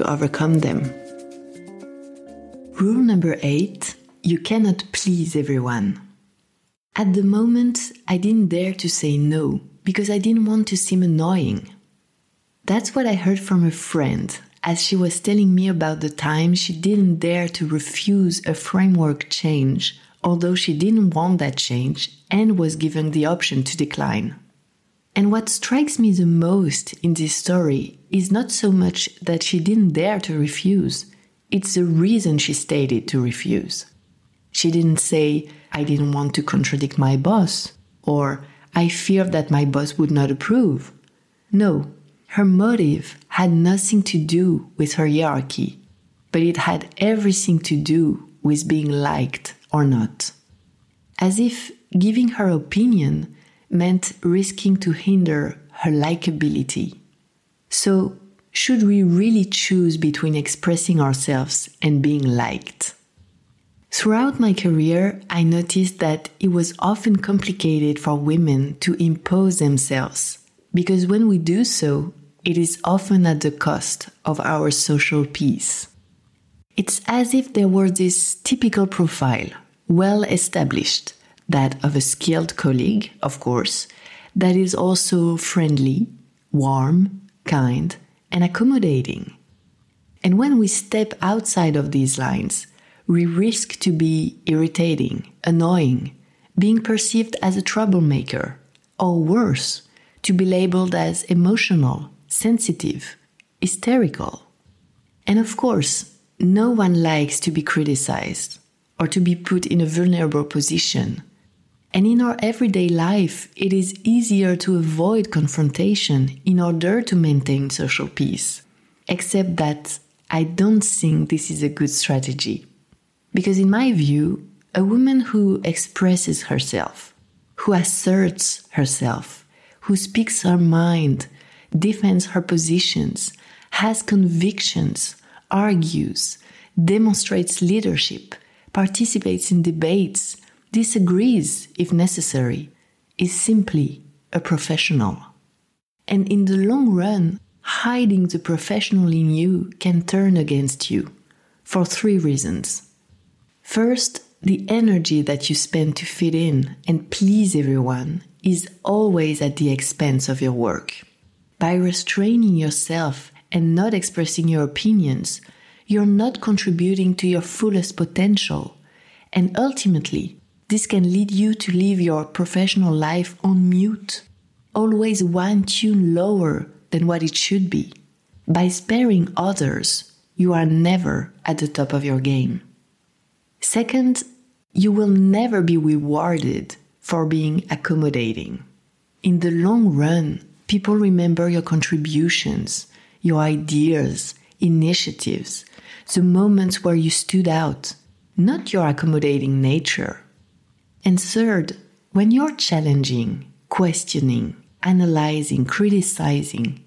to overcome them. Rule number eight you cannot please everyone. At the moment, I didn't dare to say no because I didn't want to seem annoying. That's what I heard from a friend as she was telling me about the time she didn't dare to refuse a framework change, although she didn't want that change and was given the option to decline. And what strikes me the most in this story is not so much that she didn't dare to refuse, it's the reason she stated to refuse. She didn't say, I didn't want to contradict my boss, or I feared that my boss would not approve. No, her motive had nothing to do with her hierarchy, but it had everything to do with being liked or not. As if giving her opinion meant risking to hinder her likability. So, should we really choose between expressing ourselves and being liked? Throughout my career, I noticed that it was often complicated for women to impose themselves because when we do so, it is often at the cost of our social peace. It's as if there were this typical profile, well established, that of a skilled colleague, of course, that is also friendly, warm, kind, and accommodating. And when we step outside of these lines, we risk to be irritating, annoying, being perceived as a troublemaker, or worse, to be labeled as emotional, sensitive, hysterical. And of course, no one likes to be criticized or to be put in a vulnerable position. And in our everyday life, it is easier to avoid confrontation in order to maintain social peace. Except that I don't think this is a good strategy. Because, in my view, a woman who expresses herself, who asserts herself, who speaks her mind, defends her positions, has convictions, argues, demonstrates leadership, participates in debates, disagrees if necessary, is simply a professional. And in the long run, hiding the professional in you can turn against you for three reasons. First, the energy that you spend to fit in and please everyone is always at the expense of your work. By restraining yourself and not expressing your opinions, you're not contributing to your fullest potential. And ultimately, this can lead you to live your professional life on mute, always one tune lower than what it should be. By sparing others, you are never at the top of your game. Second, you will never be rewarded for being accommodating. In the long run, people remember your contributions, your ideas, initiatives, the moments where you stood out, not your accommodating nature. And third, when you're challenging, questioning, analyzing, criticizing,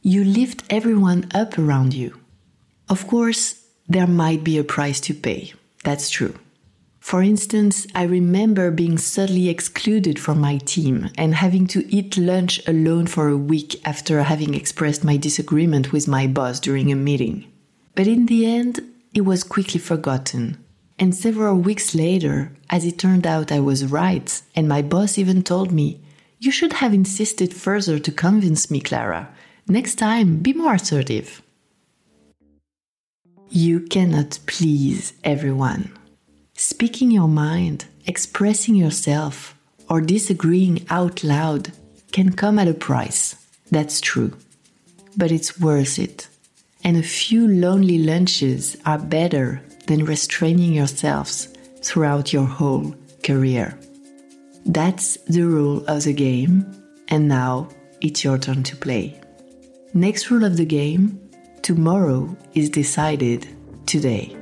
you lift everyone up around you. Of course, there might be a price to pay. That's true. For instance, I remember being suddenly excluded from my team and having to eat lunch alone for a week after having expressed my disagreement with my boss during a meeting. But in the end, it was quickly forgotten. And several weeks later, as it turned out I was right, and my boss even told me, You should have insisted further to convince me, Clara. Next time, be more assertive. You cannot please everyone. Speaking your mind, expressing yourself, or disagreeing out loud can come at a price. That's true. But it's worth it. And a few lonely lunches are better than restraining yourselves throughout your whole career. That's the rule of the game, and now it's your turn to play. Next rule of the game tomorrow is decided today.